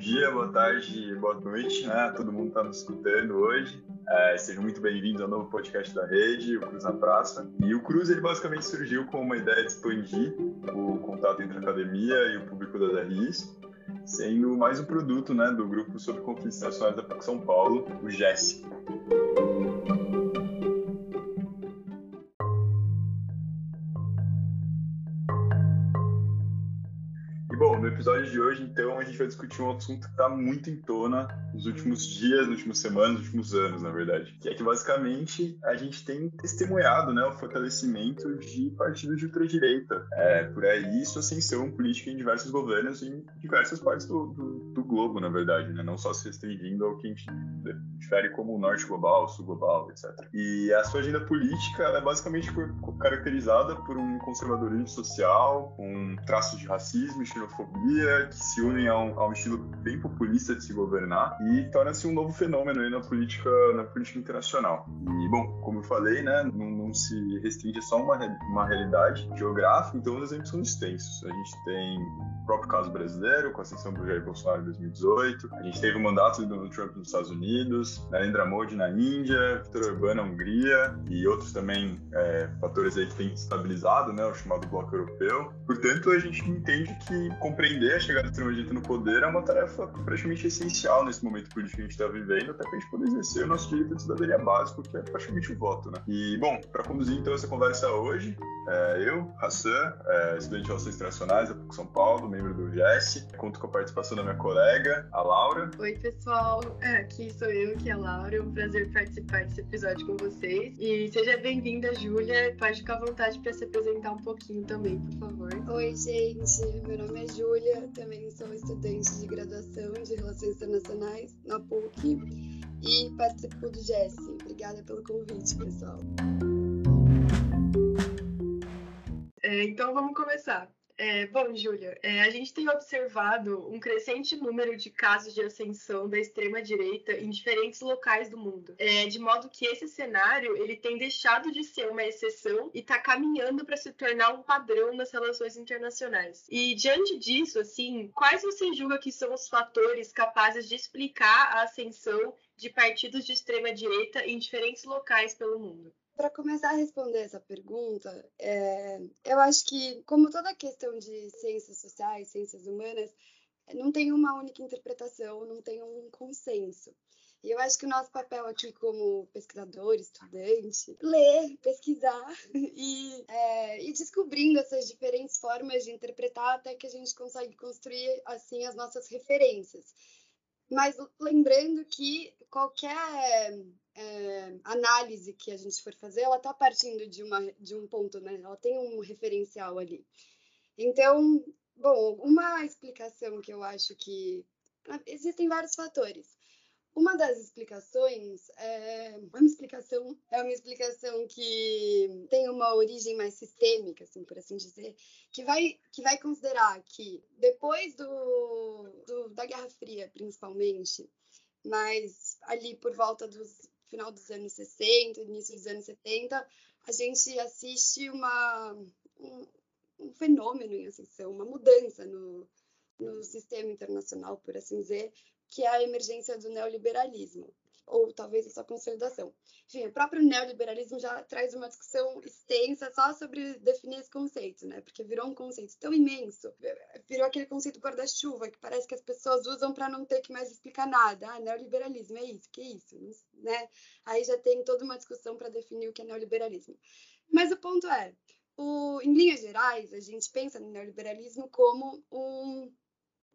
dia, boa tarde, boa noite, né? Todo mundo está nos escutando hoje. É, sejam muito bem-vindos ao novo podcast da rede, o Cruz na Praça. E o Cruz, ele basicamente surgiu com uma ideia de expandir o contato entre a academia e o público das RIs, sendo mais um produto né, do Grupo sobre Conflitos Nacionais da PUC São Paulo, o GES. Episódio de hoje, então, a gente vai discutir um assunto que está muito em tona nos últimos dias, nas últimas semanas, nos últimos anos, na verdade. Que é que, basicamente, a gente tem testemunhado né, o fortalecimento de partidos de ultradireita. É, por aí, isso ascensão política em diversos governos em diversas partes do, do, do globo, na verdade, né? Não só se restringindo ao que a gente difere como o norte global, o sul global, etc. E a sua agenda política é basicamente caracterizada por um conservadorismo social, um traço de racismo e xenofobia, que se unem a um, a um, estilo bem populista de se governar e torna-se um novo fenômeno aí na política, na política internacional. E, bom, como eu falei, né, não, não se restringe só uma, uma realidade geográfica, então os exemplos são extensos. A gente tem o próprio caso brasileiro, com a ascensão do Jair Bolsonaro em 2018, a gente teve o mandato do Donald Trump nos Estados Unidos, Narendra Modi na Índia, Viktor Orbán na Hungria e outros também é, fatores aí que têm estabilizado, né, o chamado bloco europeu. Portanto, a gente entende que compreender defender a chegada do extrema-direita no poder é uma tarefa praticamente essencial nesse momento político que a gente está vivendo, até para a gente poder exercer o nosso direito de cidadania básico, que é praticamente o voto, né? E, bom, para conduzir então essa conversa hoje, é, eu, Hassan, é, estudante de Relações Internacionais da PUC São Paulo, membro do GES, conto com a participação da minha colega, a Laura. Oi, pessoal, é, aqui sou eu, que é a Laura, é um prazer participar desse episódio com vocês. E seja bem-vinda, Júlia, pode ficar à vontade para se apresentar um pouquinho também, por favor. Oi, gente, meu nome é Júlia também sou estudante de graduação de Relações Internacionais na PUC e participo do GES. Obrigada pelo convite, pessoal. É, então vamos começar. É, bom, Júlia, é, a gente tem observado um crescente número de casos de ascensão da extrema-direita em diferentes locais do mundo, é, de modo que esse cenário ele tem deixado de ser uma exceção e está caminhando para se tornar um padrão nas relações internacionais. E diante disso, assim, quais você julga que são os fatores capazes de explicar a ascensão de partidos de extrema-direita em diferentes locais pelo mundo? Para começar a responder essa pergunta, é, eu acho que, como toda questão de ciências sociais, ciências humanas, não tem uma única interpretação, não tem um consenso. E eu acho que o nosso papel aqui como pesquisador, estudante, ler, pesquisar e, é, e descobrindo essas diferentes formas de interpretar até que a gente consegue construir assim as nossas referências. Mas lembrando que qualquer é, análise que a gente for fazer, ela está partindo de, uma, de um ponto, né? Ela tem um referencial ali. Então, bom, uma explicação que eu acho que existem vários fatores. Uma das explicações é uma explicação é uma explicação que tem uma origem mais sistêmica, assim por assim dizer, que vai que vai considerar que depois do, do da Guerra Fria, principalmente, mas ali por volta dos final dos anos 60, início dos anos 70, a gente assiste uma, um, um fenômeno em ascensão, uma mudança no, no sistema internacional, por assim dizer, que é a emergência do neoliberalismo ou talvez a sua consolidação. Enfim, o próprio neoliberalismo já traz uma discussão extensa só sobre definir esse conceito, né? Porque virou um conceito tão imenso, virou aquele conceito guarda-chuva que parece que as pessoas usam para não ter que mais explicar nada. Ah, neoliberalismo é isso, que é isso, né? Aí já tem toda uma discussão para definir o que é neoliberalismo. Mas o ponto é, o, em linhas gerais, a gente pensa no neoliberalismo como um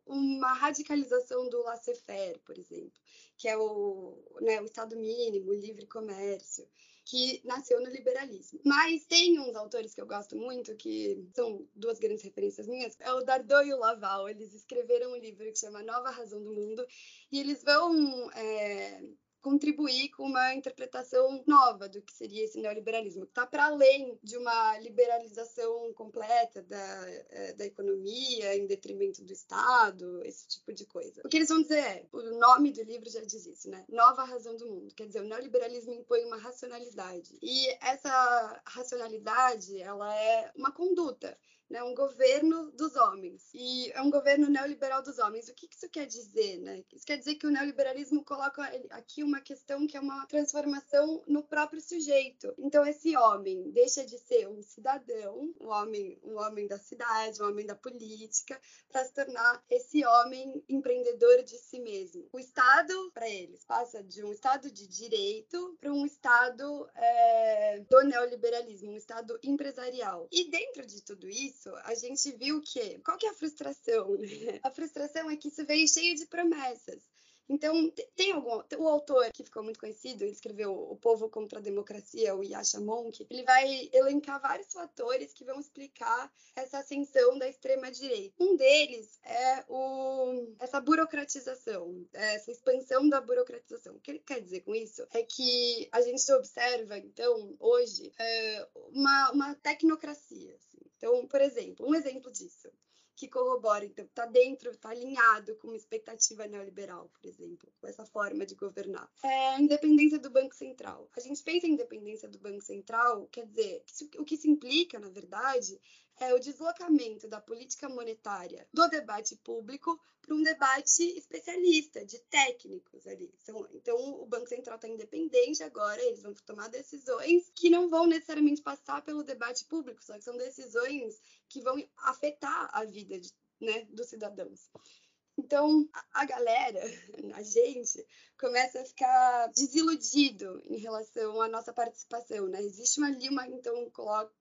uma radicalização do laissez-faire, por exemplo, que é o, né, o Estado mínimo, o livre comércio, que nasceu no liberalismo. Mas tem uns autores que eu gosto muito, que são duas grandes referências minhas, é o Dardot e o Laval. Eles escreveram um livro que chama Nova Razão do Mundo, e eles vão é, contribuir com uma interpretação nova do que seria esse neoliberalismo, que está para além de uma liberalização completa da, é, da economia em detrimento do Estado, esse tipo de coisa. O que eles vão dizer é, o nome do livro já diz isso, né? Nova razão do mundo. Quer dizer, o neoliberalismo impõe uma racionalidade. E essa racionalidade, ela é uma conduta né? Um governo dos homens. E é um governo neoliberal dos homens. O que isso quer dizer, né? Isso quer dizer que o neoliberalismo coloca aqui uma questão que é uma transformação no próprio sujeito. Então esse homem deixa de ser um cidadão, um homem, um homem da cidade, um homem da política, para se tornar esse homem empreendedor de si mesmo. O Estado, para eles, passa de um Estado de direito para um Estado é, do neoliberalismo, um Estado empresarial. E dentro de tudo isso, a gente viu que qual que é a frustração? Né? A frustração é que isso veio cheio de promessas. Então, tem algum. O autor que ficou muito conhecido, ele escreveu O Povo contra a Democracia, o Yasha Monk, ele vai elencar vários fatores que vão explicar essa ascensão da extrema-direita. Um deles é o, essa burocratização, essa expansão da burocratização. O que ele quer dizer com isso é que a gente observa, então, hoje, é uma, uma tecnocracia. Assim. Então, por exemplo, um exemplo disso que corrobora, então, está dentro, está alinhado com uma expectativa neoliberal, por exemplo, com essa forma de governar. É a independência do Banco Central. A gente pensa em independência do Banco Central, quer dizer, o que se implica, na verdade, é o deslocamento da política monetária do debate público para um debate especialista, de técnicos ali. Então, o Banco Central está independente agora, eles vão tomar decisões que não vão necessariamente passar pelo debate público, só que são decisões que vão afetar a vida né, dos cidadãos. Então, a galera, a gente, começa a ficar desiludido em relação à nossa participação, né? Existe uma, ali uma, então, coloca,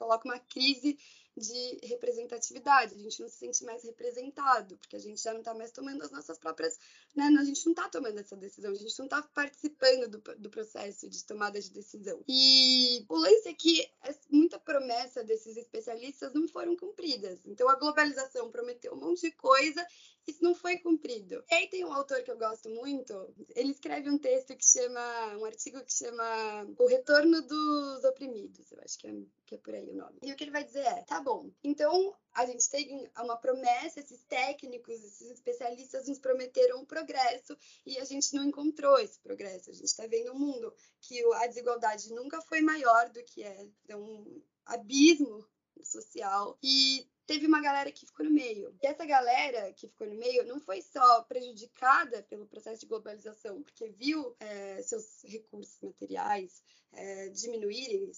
coloca uma crise de representatividade, a gente não se sente mais representado, porque a gente já não está mais tomando as nossas próprias. Né? A gente não está tomando essa decisão, a gente não está participando do, do processo de tomada de decisão. E o lance é que muita promessa desses especialistas não foram cumpridas. Então a globalização prometeu um monte de coisa isso não foi cumprido. E aí tem um autor que eu gosto muito, ele escreve um texto que chama, um artigo que chama O Retorno dos Oprimidos, eu acho que é, que é por aí o nome. E o que ele vai dizer é, tá bom, então a gente tem uma promessa, esses técnicos, esses especialistas nos prometeram um progresso e a gente não encontrou esse progresso. A gente está vendo um mundo que a desigualdade nunca foi maior do que é, é um abismo social e teve uma galera que ficou no meio. E essa galera que ficou no meio não foi só prejudicada pelo processo de globalização, porque viu é, seus recursos materiais é, diminuírem,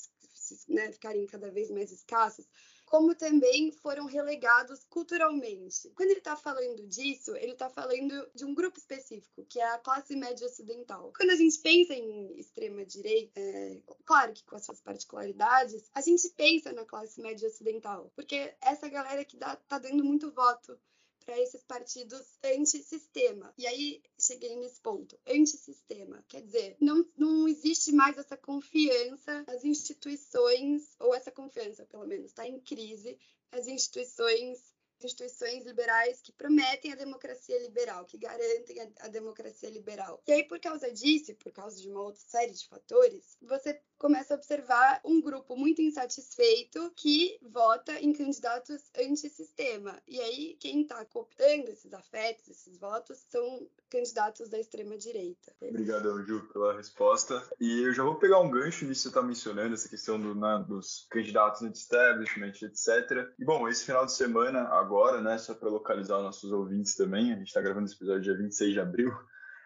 né, ficarem cada vez mais escassos, como também foram relegados culturalmente. Quando ele está falando disso, ele está falando de um grupo específico, que é a classe média ocidental. Quando a gente pensa em extrema-direita, é, claro que com as suas particularidades, a gente pensa na classe média ocidental, porque essa galera que dá, tá dando muito voto para esses partidos antissistema. E aí cheguei nesse ponto, antissistema. Quer dizer, não, não existe mais essa confiança nas instituições, ou essa confiança, pelo menos, está em crise, as instituições instituições liberais que prometem a democracia liberal, que garantem a, a, democracia liberal. E aí, por causa disso, por causa de uma outra série de fatores, você começa a observar um grupo muito insatisfeito que vota em candidatos antissistema. E aí, quem está cooptando esses afetos, esses votos, são candidatos da extrema-direita. Obrigado, Ju, pela resposta. E eu já vou pegar um gancho nisso que você está mencionando, essa questão do, né, dos candidatos anti-establishment, etc. E, bom, esse final de semana, agora, né, só para localizar os nossos ouvintes também, a gente está gravando esse episódio dia 26 de abril,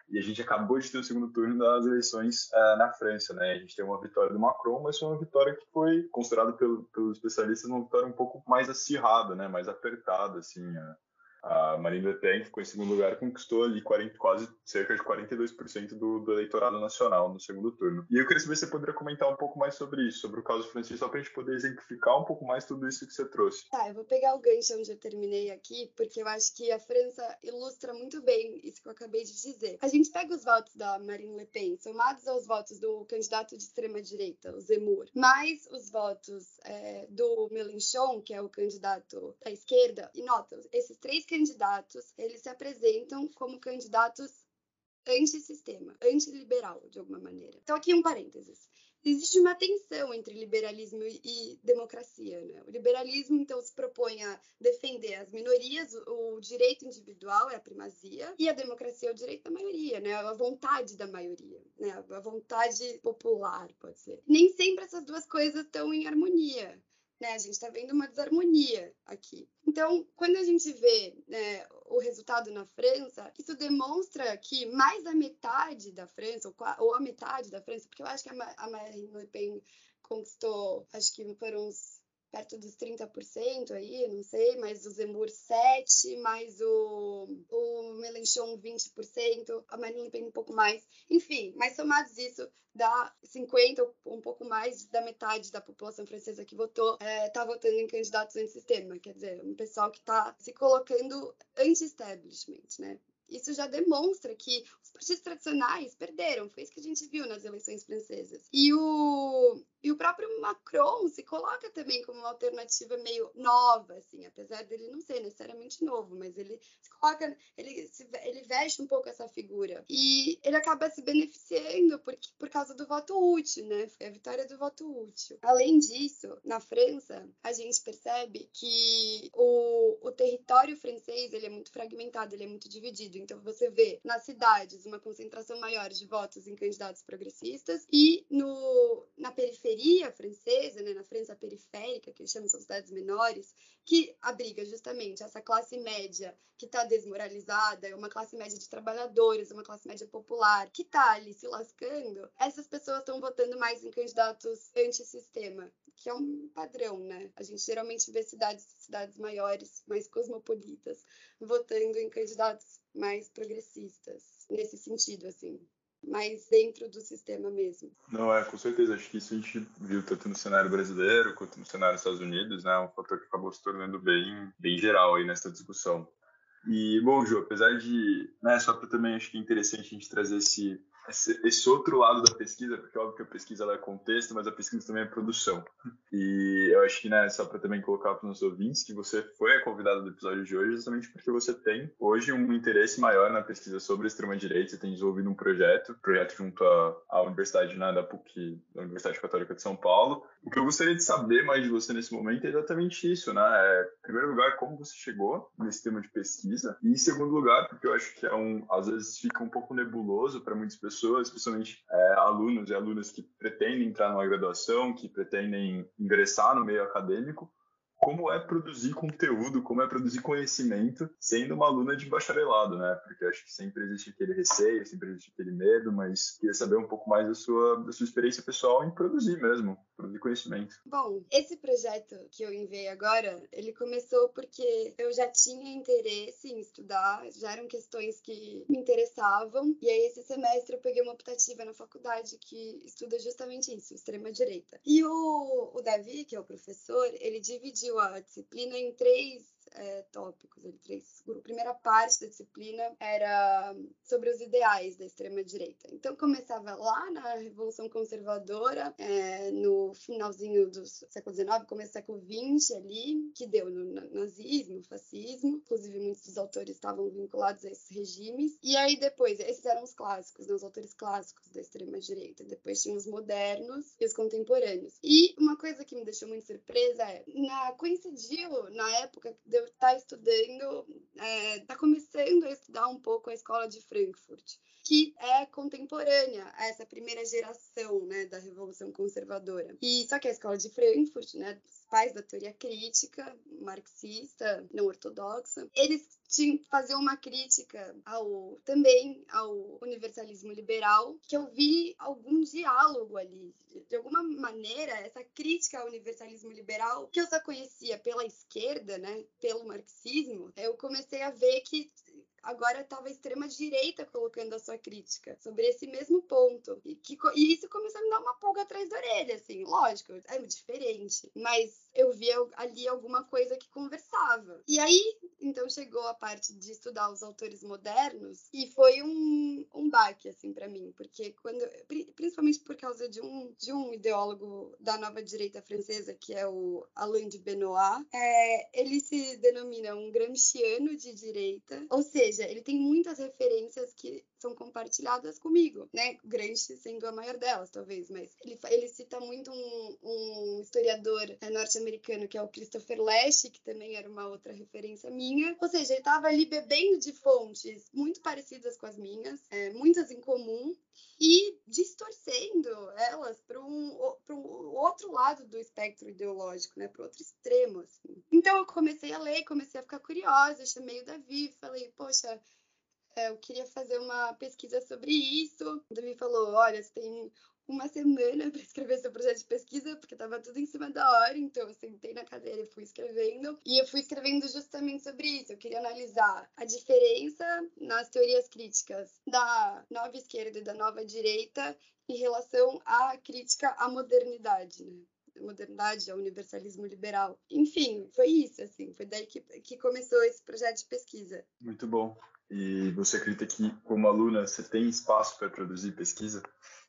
e a gente acabou de ter o segundo turno das eleições uh, na França, né? A gente tem uma vitória do Macron, mas foi uma vitória que foi considerada pelo, pelos especialistas uma vitória um pouco mais acirrada, né? Mais apertada, assim. Uh, a Marine Le Pen, ficou em segundo lugar, conquistou ali 40, quase cerca de 42% do, do, eleitorado nacional no segundo turno. E eu queria saber se você poderia comentar um pouco mais sobre isso, sobre o caso francês, só para a gente poder exemplificar um pouco mais tudo isso que você trouxe. Tá, eu vou pegar o gancho onde eu terminei aqui, porque eu acho que a França ilustra muito bem isso que eu acabei de dizer. A gente pega os votos da Marine Le Pen, somados aos votos do candidato de extrema-direita, o Zemmour, mais os votos é, do Mélenchon, que é o candidato da esquerda, e nota, esses três candidatos, eles se apresentam como candidatos antissistema, antiliberal, de alguma maneira. Então, aqui um parênteses. Existe uma tensão entre liberalismo e democracia. Né? O liberalismo, então, se propõe a defender as minorias, o direito individual é a primazia, e a democracia é o direito da maioria, né? a vontade da maioria, né? a vontade popular, pode ser. Nem sempre essas duas coisas estão em harmonia. Né? A gente está vendo uma desarmonia aqui. Então, quando a gente vê né, o resultado na França, isso demonstra que mais da metade da França, ou a metade da França, porque eu acho que a Marine Le Pen conquistou, acho que foram uns perto dos 30% aí, não sei, mais o Zemmour 7%, mais o, o Melenchon 20%, a Marine Pen um pouco mais. Enfim, mas somados isso, dá 50%, um pouco mais da metade da população francesa que votou, está é, tá votando em candidatos anti-sistema, quer dizer, um pessoal que está se colocando anti-establishment, né? Isso já demonstra que os partidos tradicionais perderam. Foi isso que a gente viu nas eleições francesas. E o, e o próprio Macron se coloca também como uma alternativa meio nova, assim, apesar dele não ser necessariamente novo, mas ele se coloca, ele, se, ele veste um pouco essa figura. E ele acaba se beneficiando por, por causa do voto útil, né? Foi a vitória do voto útil. Além disso, na França, a gente percebe que o, o território francês ele é muito fragmentado, ele é muito dividido. Então, você vê nas cidades uma concentração maior de votos em candidatos progressistas e no, na periferia francesa, né, na França periférica, que chamam de cidades menores, que abriga justamente essa classe média que está desmoralizada, uma classe média de trabalhadores, uma classe média popular que está ali se lascando, essas pessoas estão votando mais em candidatos antissistema, que é um padrão, né? A gente geralmente vê cidades, cidades maiores, mais cosmopolitas, votando em candidatos mais progressistas, nesse sentido, assim mais dentro do sistema mesmo. Não, é, com certeza. Acho que isso a gente viu tanto no cenário brasileiro quanto no cenário dos Estados Unidos, né? Um fator que acabou se tornando bem, bem geral aí nessa discussão. E, bom, Ju, apesar de, né, só para também acho que é interessante a gente trazer esse, esse, esse, outro lado da pesquisa, porque óbvio que a pesquisa ela é contexto, mas a pesquisa também é produção. E eu acho que, né, só para também colocar para os ouvintes, que você foi a convidada do episódio de hoje justamente porque você tem hoje um interesse maior na pesquisa sobre extrema-direita, você tem desenvolvido um projeto, projeto junto à, à Universidade né, da PUC, da Universidade Católica de São Paulo. O que eu gostaria de saber mais de você nesse momento é exatamente isso, né? É, em primeiro lugar, como você chegou nesse tema de pesquisa, e em segundo lugar, porque eu acho que é um, às vezes fica um pouco nebuloso para muitas pessoas pessoas, principalmente é, alunos e alunas que pretendem entrar numa graduação, que pretendem ingressar no meio acadêmico, como é produzir conteúdo, como é produzir conhecimento sendo uma aluna de bacharelado, né? Porque acho que sempre existe aquele receio, sempre existe aquele medo, mas queria saber um pouco mais da sua, da sua experiência pessoal em produzir mesmo, produzir conhecimento. Bom, esse projeto que eu enviei agora, ele começou porque eu já tinha interesse em estudar, já eram questões que me interessavam, e aí esse semestre eu peguei uma optativa na faculdade que estuda justamente isso, extrema-direita. E o, o Davi, que é o professor, ele dividiu a disciplina em três é, tópicos, ali, três A primeira parte da disciplina era sobre os ideais da extrema-direita. Então, começava lá na Revolução Conservadora, é, no finalzinho do século XIX, começo do século XX ali, que deu no nazismo, fascismo. Inclusive, muitos dos autores estavam vinculados a esses regimes. E aí, depois, esses eram os clássicos, né, os autores clássicos da extrema-direita. Depois tinha os modernos e os contemporâneos. E uma coisa que me deixou muito surpresa é, na, coincidiu na época eu estar estudando, está é, começando a estudar um pouco a escola de Frankfurt, que é contemporânea a essa primeira geração né, da Revolução Conservadora. E só que a escola de Frankfurt, né, os pais da teoria crítica, marxista, não ortodoxa, eles tinham fazer uma crítica ao também ao universalismo liberal, que eu vi algum diálogo ali. De alguma maneira, essa crítica ao universalismo liberal, que eu só conhecia pela esquerda, né, pelo marxismo, eu comecei a ver que agora estava a extrema-direita colocando a sua crítica sobre esse mesmo ponto. E, que, e isso começou a me dar uma pulga atrás da orelha, assim, lógico, é diferente, mas eu via ali alguma coisa que conversava. E aí, então, chegou a parte de estudar os autores modernos e foi um, um baque, assim, para mim, porque quando, principalmente por causa de um, de um ideólogo da nova direita francesa, que é o Alain de Benoit, é, ele se denomina um gramsciano de direita, ou seja, ele tem muitas referências que são compartilhadas comigo, né? Gramsci sendo a maior delas, talvez, mas ele, ele cita muito um, um historiador é, norte-americano que é o Christopher Lash, que também era uma outra referência minha. Ou seja, ele estava ali bebendo de fontes muito parecidas com as minhas, é, muitas em comum, e distorcendo elas para um, um outro lado do espectro ideológico, né, para outro extremo. Assim. Então eu comecei a ler, comecei a ficar curiosa, chamei o Davi, falei, poxa, eu queria fazer uma pesquisa sobre isso. O Davi falou, olha, você tem uma semana para escrever seu projeto de pesquisa, porque estava tudo em cima da hora, então eu sentei na cadeira e fui escrevendo. E eu fui escrevendo justamente sobre isso. Eu queria analisar a diferença nas teorias críticas da nova esquerda e da nova direita em relação à crítica à modernidade, né? modernidade, ao universalismo liberal. Enfim, foi isso, assim, foi daí que, que começou esse projeto de pesquisa. Muito bom. E você acredita que, como aluna, você tem espaço para produzir pesquisa?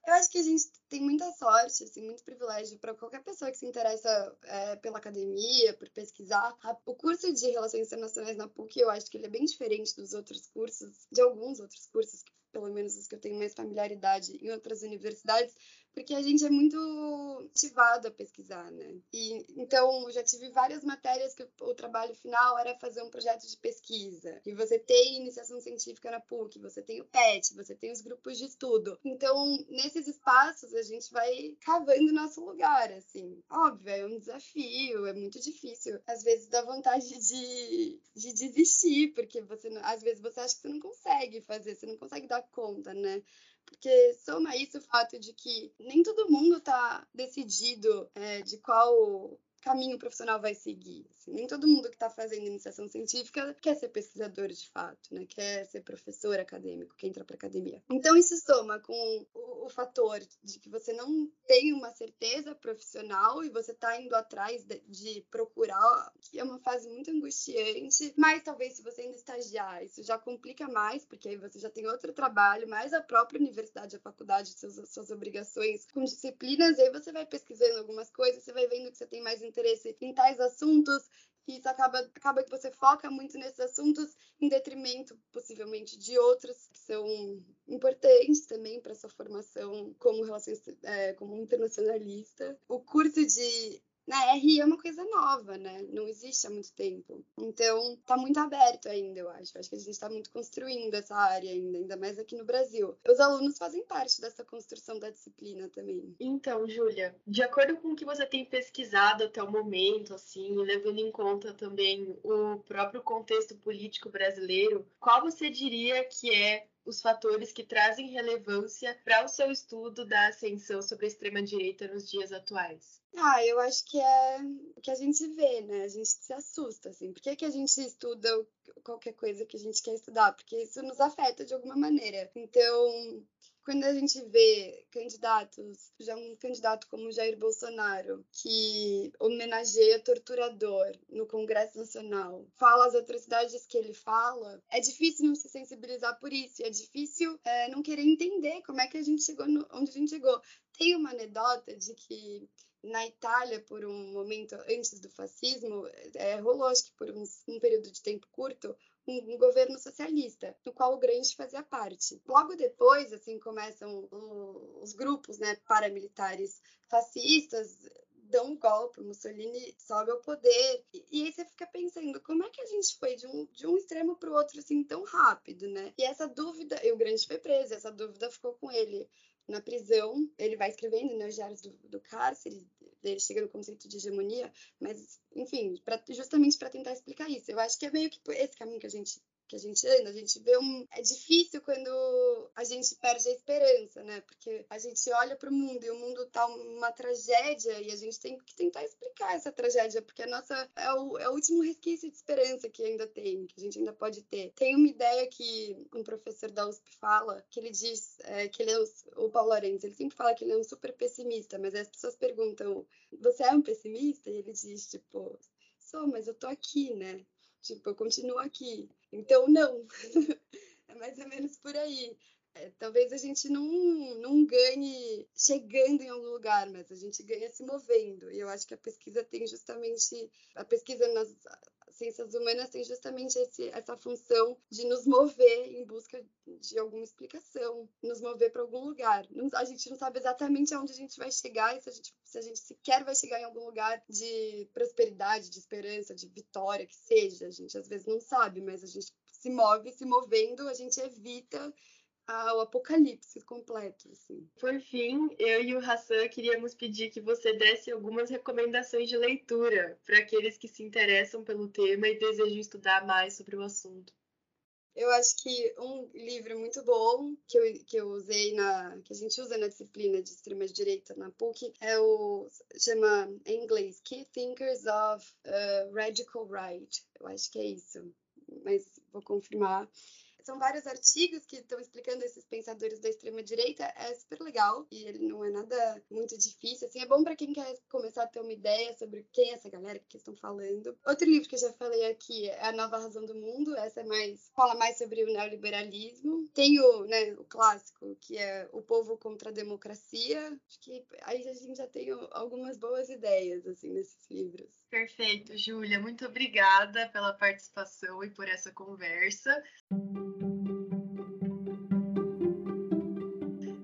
Eu acho que a gente tem muita sorte, assim, muito privilégio para qualquer pessoa que se interessa é, pela academia, por pesquisar. O curso de Relações Internacionais na PUC, eu acho que ele é bem diferente dos outros cursos, de alguns outros cursos, pelo menos os que eu tenho mais familiaridade em outras universidades, porque a gente é muito motivado a pesquisar, né? E então eu já tive várias matérias que o trabalho final era fazer um projeto de pesquisa. E você tem iniciação científica na PUC, você tem o PET, você tem os grupos de estudo. Então, nesses espaços a gente vai cavando nosso lugar, assim. Óbvio, é um desafio, é muito difícil. Às vezes dá vontade de, de desistir, porque você às vezes você acha que você não consegue fazer, você não consegue dar conta, né? Porque soma isso o fato de que nem todo mundo está decidido é, de qual caminho profissional vai seguir. Assim, nem todo mundo que está fazendo iniciação científica quer ser pesquisador de fato, né? quer ser professor acadêmico, quer entrar para academia. Então isso soma com o, o, fator de que você não tem uma certeza profissional e você está indo atrás de, de, procurar, que é uma fase muito angustiante, mas talvez se você ainda estagiar, isso já complica mais, porque aí você já tem outro trabalho, mais a própria universidade, a faculdade, suas obrigações com disciplinas, e aí você vai pesquisando algumas coisas, você vai vendo que você tem mais interesse em tais assuntos, e isso acaba, acaba que você foca muito nesses assuntos em detrimento, possivelmente, de outros que são importantes também para sua formação como relações é, como internacionalista. O curso de na RI é uma coisa nova, né? Não existe há muito tempo. Então, tá muito aberto ainda, eu acho. Acho que a gente está muito construindo essa área ainda, ainda mais aqui no Brasil. Os alunos fazem parte dessa construção da disciplina também. Então, Júlia, de acordo com o que você tem pesquisado até o momento, assim, levando em conta também o próprio contexto político brasileiro, qual você diria que é os fatores que trazem relevância para o seu estudo da ascensão sobre a extrema-direita nos dias atuais? Ah, eu acho que é o que a gente vê, né? A gente se assusta, assim. Por que, que a gente estuda qualquer coisa que a gente quer estudar? Porque isso nos afeta de alguma maneira. Então, quando a gente vê candidatos, já um candidato como Jair Bolsonaro, que homenageia torturador no Congresso Nacional, fala as atrocidades que ele fala, é difícil não se sensibilizar por isso, é difícil é, não querer entender como é que a gente chegou no, onde a gente chegou. Tem uma anedota de que na Itália, por um momento antes do fascismo, é, rolou, acho que por um, um período de tempo curto, um, um, governo socialista, do qual o Gramsci fazia parte. Logo depois, assim, começam o, os grupos né, paramilitares fascistas, dão um golpe, Mussolini sobe ao poder. E, e, aí você fica pensando, como é que a gente foi de um, de um extremo para o outro assim tão rápido, né? E essa dúvida, e o Gramsci foi preso, essa dúvida ficou com ele na prisão. Ele vai escrevendo né, os diários do, do cárcere, ele chega no conceito de hegemonia, mas, enfim, pra, justamente para tentar explicar isso. Eu acho que é meio que esse caminho que a gente que a gente anda, a gente vê um. É difícil quando a gente perde a esperança, né? Porque a gente olha para o mundo e o mundo tá uma tragédia e a gente tem que tentar explicar essa tragédia, porque a nossa é o, é o último resquício de esperança que ainda tem, que a gente ainda pode ter. Tem uma ideia que um professor da USP fala, que ele diz é, que ele é o, o Paulo Lorenz, ele sempre fala que ele é um super pessimista, mas as pessoas perguntam: você é um pessimista? E ele diz, tipo, sou, mas eu tô aqui, né? Tipo, eu continuo aqui. Então, não. é mais ou menos por aí. É, talvez a gente não, não ganhe chegando em algum lugar, mas a gente ganha se movendo. E eu acho que a pesquisa tem justamente a pesquisa nas ciências humanas têm justamente esse, essa função de nos mover em busca de alguma explicação, nos mover para algum lugar. a gente não sabe exatamente aonde a gente vai chegar se a gente, se a gente sequer vai chegar em algum lugar de prosperidade, de esperança, de vitória, que seja. A gente às vezes não sabe, mas a gente se move, se movendo, a gente evita ao apocalipse completo. Assim. Por fim, eu e o Hassan queríamos pedir que você desse algumas recomendações de leitura para aqueles que se interessam pelo tema e desejam estudar mais sobre o assunto. Eu acho que um livro muito bom que eu, que eu usei na que a gente usa na disciplina de extrema direita na PUC é o chama em inglês Key Thinkers of uh, Radical Right. Eu acho que é isso, mas vou confirmar são vários artigos que estão explicando esses pensadores da extrema direita. É super legal e ele não é nada muito difícil. Assim, é bom para quem quer começar a ter uma ideia sobre quem é essa galera que estão falando. Outro livro que eu já falei aqui é A Nova Razão do Mundo. Essa é mais fala mais sobre o neoliberalismo. Tem o, né, o clássico que é O Povo contra a Democracia. Acho que aí a gente já tem algumas boas ideias assim nesses livros. Perfeito, Júlia. Muito obrigada pela participação e por essa conversa.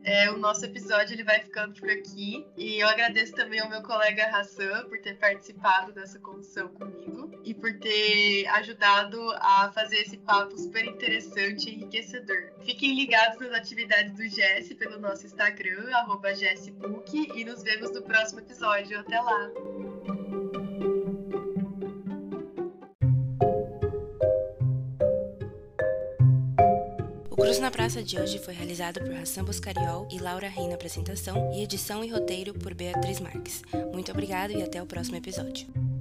É, o nosso episódio ele vai ficando por aqui. E eu agradeço também ao meu colega Hassan por ter participado dessa condição comigo e por ter ajudado a fazer esse papo super interessante e enriquecedor. Fiquem ligados nas atividades do Jesse pelo nosso Instagram, jessbook, e nos vemos no próximo episódio. Até lá! Na Praça de hoje foi realizado por Hassan Boscariol e Laura Rei na apresentação e edição e roteiro por Beatriz Marques. Muito obrigado e até o próximo episódio.